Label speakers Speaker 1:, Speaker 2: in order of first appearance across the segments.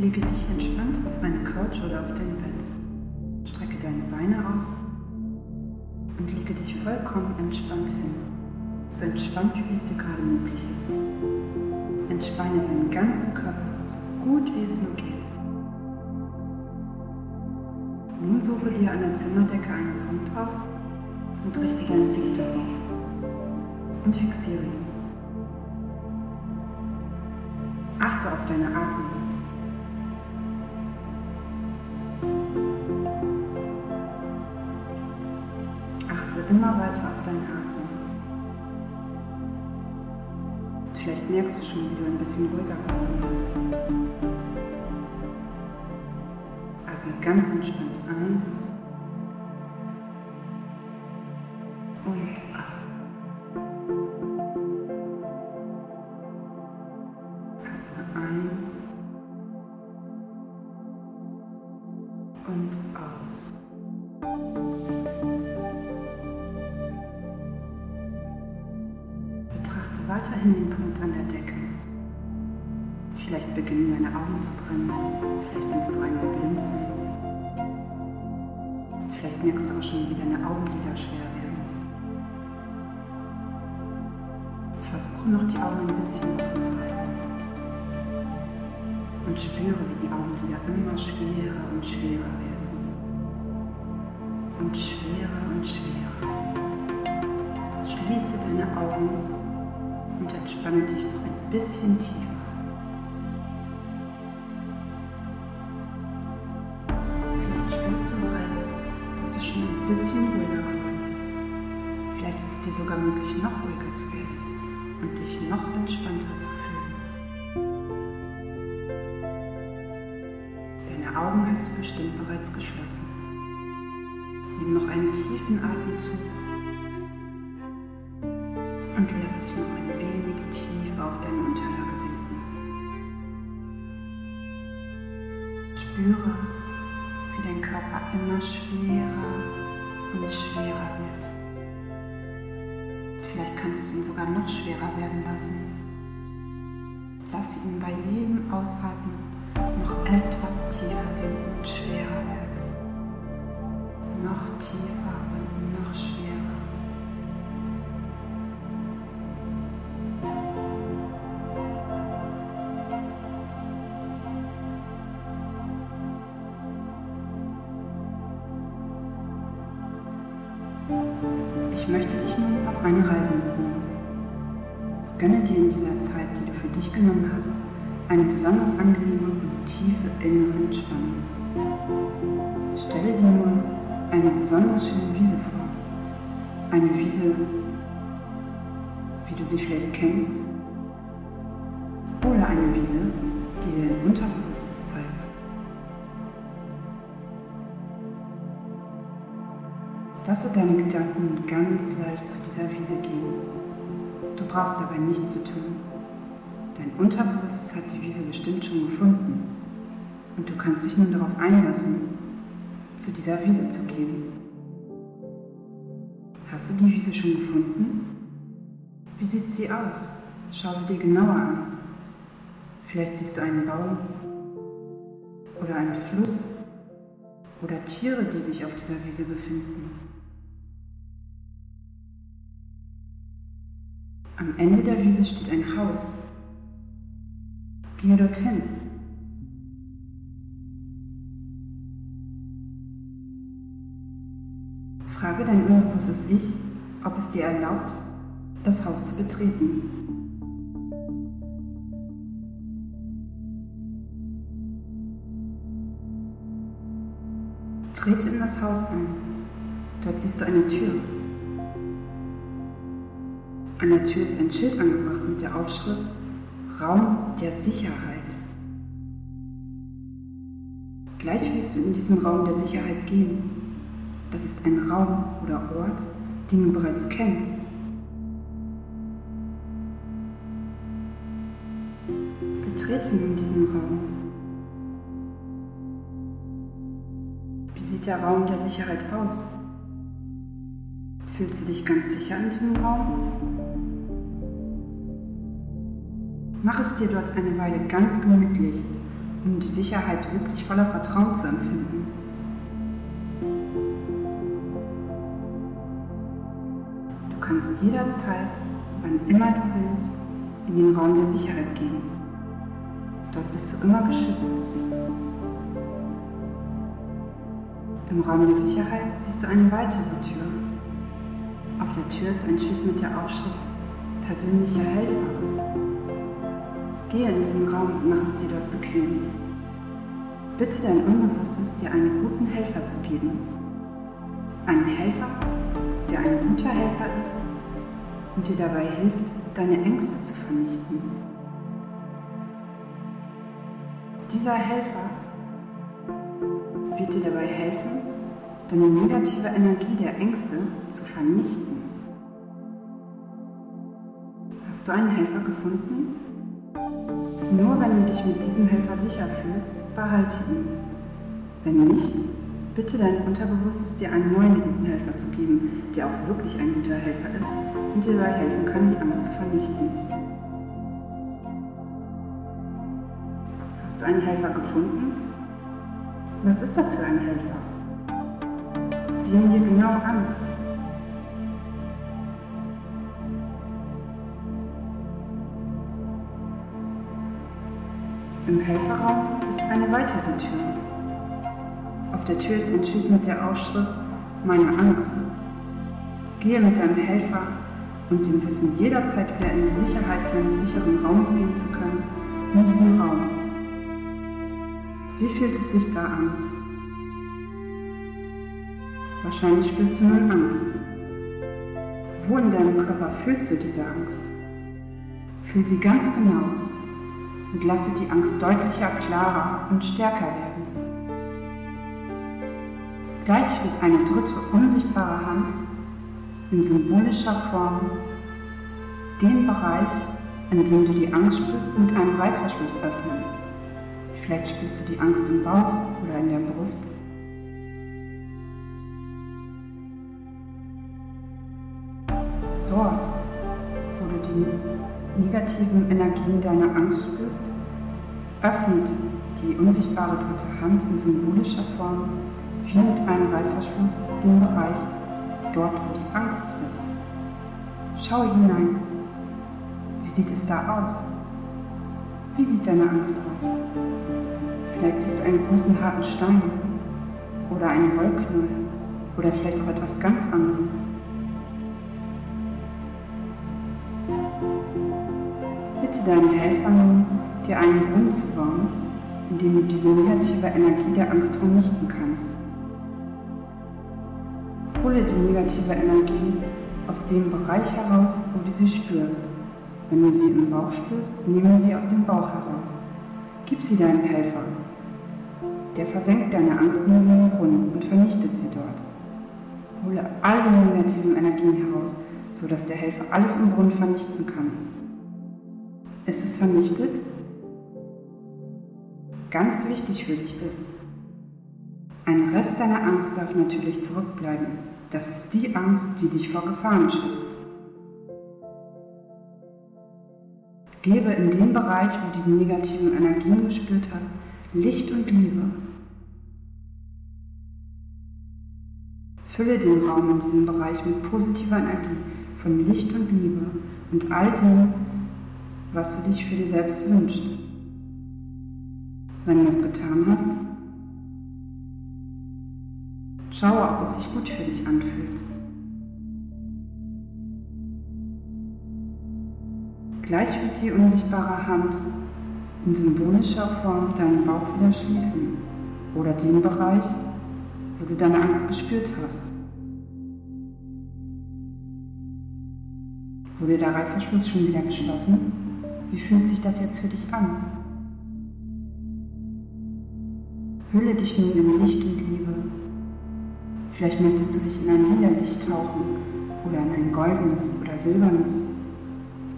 Speaker 1: Lege dich entspannt auf eine Couch oder auf dein Bett. Strecke deine Beine aus und lege dich vollkommen entspannt hin. So entspannt, wie es dir gerade möglich ist. Entspanne deinen ganzen Körper so gut wie es nur geht. Nun suche dir an der Zimmerdecke einen Punkt aus und richte deinen Blick darauf und fixiere ihn. Achte auf deine Atmung. Immer weiter auf deine Atmung. Vielleicht merkst du schon, wie du ein bisschen ruhiger geworden bist. Atme ganz entspannt ein beginnen deine Augen zu brennen. Vielleicht nimmst du einen Blinzeln. Vielleicht merkst du auch schon, wie deine Augenlider schwer werden. Versuche noch die Augen ein bisschen offen zu halten. Und spüre, wie die Augenlider immer schwerer und schwerer werden. Und schwerer und schwerer. Schließe deine Augen und entspanne dich noch ein bisschen tiefer. Dir sogar möglich, noch ruhiger zu werden und dich noch entspannter zu fühlen. Deine Augen hast du bestimmt bereits geschlossen. Nimm noch einen tiefen Atemzug und lass dich noch ein wenig tiefer auf deine Unterlage sinken. Spüre, wie dein Körper immer schwerer und schwerer wird. Vielleicht kannst du ihn sogar noch schwerer werden lassen. Lass ihn bei jedem Ausatmen noch etwas tiefer sinken und schwerer werden. Noch tiefer und noch schwerer. Ich möchte dich nun auf eine Reise mitnehmen. Gönne dir in dieser Zeit, die du für dich genommen hast, eine besonders angenehme und tiefe innere Entspannung. Stelle dir nun eine besonders schöne Wiese vor. Eine Wiese, wie du sie vielleicht kennst. Oder eine Wiese, die dir dein Unterbewusstes Lasse deine Gedanken ganz leicht zu dieser Wiese gehen. Du brauchst dabei nichts zu tun. Dein Unterbewusstes hat die Wiese bestimmt schon gefunden. Und du kannst dich nun darauf einlassen, zu dieser Wiese zu gehen. Hast du die Wiese schon gefunden? Wie sieht sie aus? Schau sie dir genauer an. Vielleicht siehst du einen Baum oder einen Fluss oder Tiere, die sich auf dieser Wiese befinden. Am Ende der Wiese steht ein Haus. Gehe dorthin. Frage dein unbewusstes Ich, ob es dir erlaubt, das Haus zu betreten. Trete in das Haus ein. Dort siehst du eine Tür. An der Tür ist ein Schild angebracht mit der Aufschrift Raum der Sicherheit. Gleich wirst du in diesen Raum der Sicherheit gehen. Das ist ein Raum oder Ort, den du bereits kennst. Betrete nun diesen Raum. Wie sieht der Raum der Sicherheit aus? Fühlst du dich ganz sicher in diesem Raum? Mach es dir dort eine Weile ganz gemütlich um die Sicherheit wirklich voller Vertrauen zu empfinden. Du kannst jederzeit, wann immer du willst, in den Raum der Sicherheit gehen. Dort bist du immer geschützt. Im Raum der Sicherheit siehst du eine weitere Tür. Auf der Tür ist ein Schild mit der Aufschrift Persönlicher Helfer. Gehe in diesen Raum und mach es dir dort bequem. Bitte dein Unbewusstes, dir einen guten Helfer zu geben. Einen Helfer, der ein guter Helfer ist und dir dabei hilft, deine Ängste zu vernichten. Dieser Helfer dir dabei helfen, deine negative Energie der Ängste zu vernichten. Hast du einen Helfer gefunden? Nur wenn du dich mit diesem Helfer sicher fühlst, behalte ihn. Wenn nicht, bitte dein Unterbewusstes dir einen neuen guten Helfer zu geben, der auch wirklich ein guter Helfer ist und dir dabei helfen kann, die Angst zu vernichten. Hast du einen Helfer gefunden? Was ist das für ein Helfer? Sieh ihn dir genau an. Im Helferraum ist eine weitere Tür. Auf der Tür ist ein Schild mit der Aufschrift Meine Angst. Gehe mit deinem Helfer und dem Wissen jederzeit wieder in die Sicherheit deines sicheren Raums gehen zu können, in diesem Raum. Wie fühlt es sich da an? Wahrscheinlich spürst du nun Angst. Wo in deinem Körper fühlst du diese Angst? Fühl sie ganz genau und lasse die Angst deutlicher, klarer und stärker werden. Gleich wird eine dritte unsichtbare Hand in symbolischer Form den Bereich, in dem du die Angst spürst, mit einem Reißverschluss öffnen. Vielleicht spürst du die Angst im Bauch oder in der Brust. Dort, wo du die negativen Energien deiner Angst spürst, öffnet die unsichtbare dritte Hand in symbolischer Form wie mit einem Reißverschluss den Bereich, dort wo die Angst ist. Schau hinein. Wie sieht es da aus? Wie sieht deine Angst aus? Vielleicht siehst du einen großen harten Stein oder einen Wollknäuel oder vielleicht auch etwas ganz anderes. Bitte deinen Helfer nun, dir einen Brunnen zu bauen, in dem du diese negative Energie der Angst vernichten kannst. Hole die negative Energie aus dem Bereich heraus, wo du sie spürst. Wenn du sie im Bauch spürst, nehme sie aus dem Bauch heraus. Gib sie deinem Helfer, der versenkt deine Angst nur in den Brunnen und vernichtet sie dort. Hole alle negativen Energien heraus, sodass der Helfer alles im Brunnen vernichten kann. Ist es vernichtet? Ganz wichtig für dich ist, ein Rest deiner Angst darf natürlich zurückbleiben. Das ist die Angst, die dich vor Gefahren schützt. Gebe in dem Bereich, wo du die negativen Energien gespürt hast, Licht und Liebe. Fülle den Raum in diesem Bereich mit positiver Energie von Licht und Liebe und all dem, was du dich für dich selbst wünschst. Wenn du das getan hast, schaue, ob es sich gut für dich anfühlt. Gleich wird die unsichtbare Hand in symbolischer Form deinen Bauch wieder schließen oder den Bereich, wo du deine Angst gespürt hast. Wurde der Reißverschluss schon wieder geschlossen? Wie fühlt sich das jetzt für dich an? Hülle dich nun in Licht und Liebe. Vielleicht möchtest du dich in ein lila Licht tauchen oder in ein goldenes oder silbernes.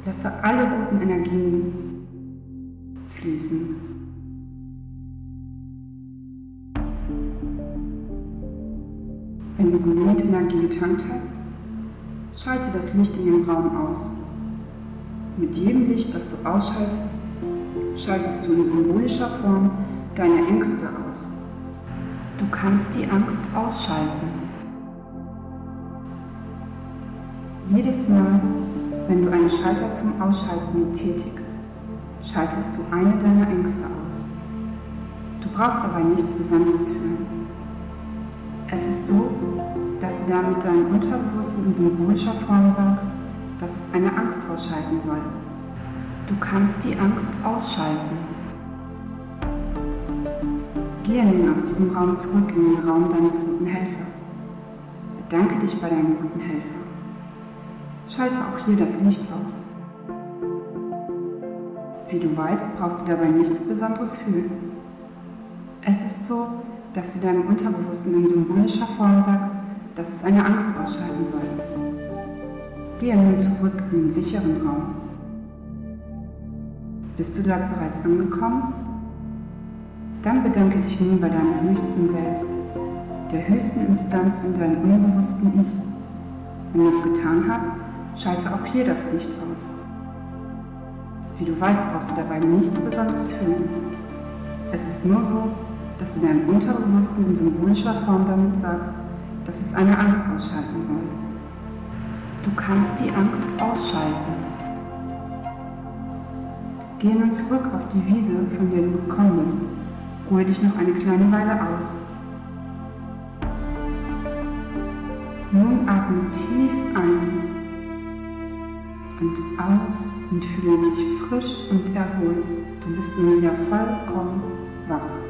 Speaker 1: Lasse alle guten Energien fließen. Wenn du genügend Energie getankt hast, schalte das Licht in den Raum aus. Mit jedem Licht, das du ausschaltest, schaltest du in symbolischer Form deine Ängste aus. Du kannst die Angst ausschalten. Jedes Mal, wenn du einen Schalter zum Ausschalten betätigst, schaltest du eine deiner Ängste aus. Du brauchst dabei nichts Besonderes für. Es ist so, dass du damit deinem Unterbewussten in symbolischer Form sagst, dass es eine Angst ausschalten soll. Du kannst die Angst ausschalten. Gehe nun aus diesem Raum zurück in den Raum deines guten Helfers. Bedanke dich bei deinem guten Helfer. Schalte auch hier das Licht aus. Wie du weißt, brauchst du dabei nichts Besonderes fühlen. Es ist so, dass du deinem Unterbewussten in symbolischer Form sagst, dass es eine Angst ausschalten soll. Gehe nun zurück in den sicheren Raum. Bist du dort bereits angekommen? Dann bedanke dich nun bei deinem höchsten Selbst, der höchsten Instanz in deinem unbewussten Ich. Wenn du es getan hast, schalte auch hier das Licht aus. Wie du weißt, brauchst du dabei nichts Besonderes fühlen. Es ist nur so, dass du deinem Unterbewussten in symbolischer Form damit sagst, dass es eine Angst ausschalten soll. Du kannst die Angst ausschalten. Geh nun zurück auf die Wiese, von der du gekommen bist. Ruhe dich noch eine kleine Weile aus. Nun atme tief ein und aus und fühle dich frisch und erholt. Du bist nun wieder vollkommen wach.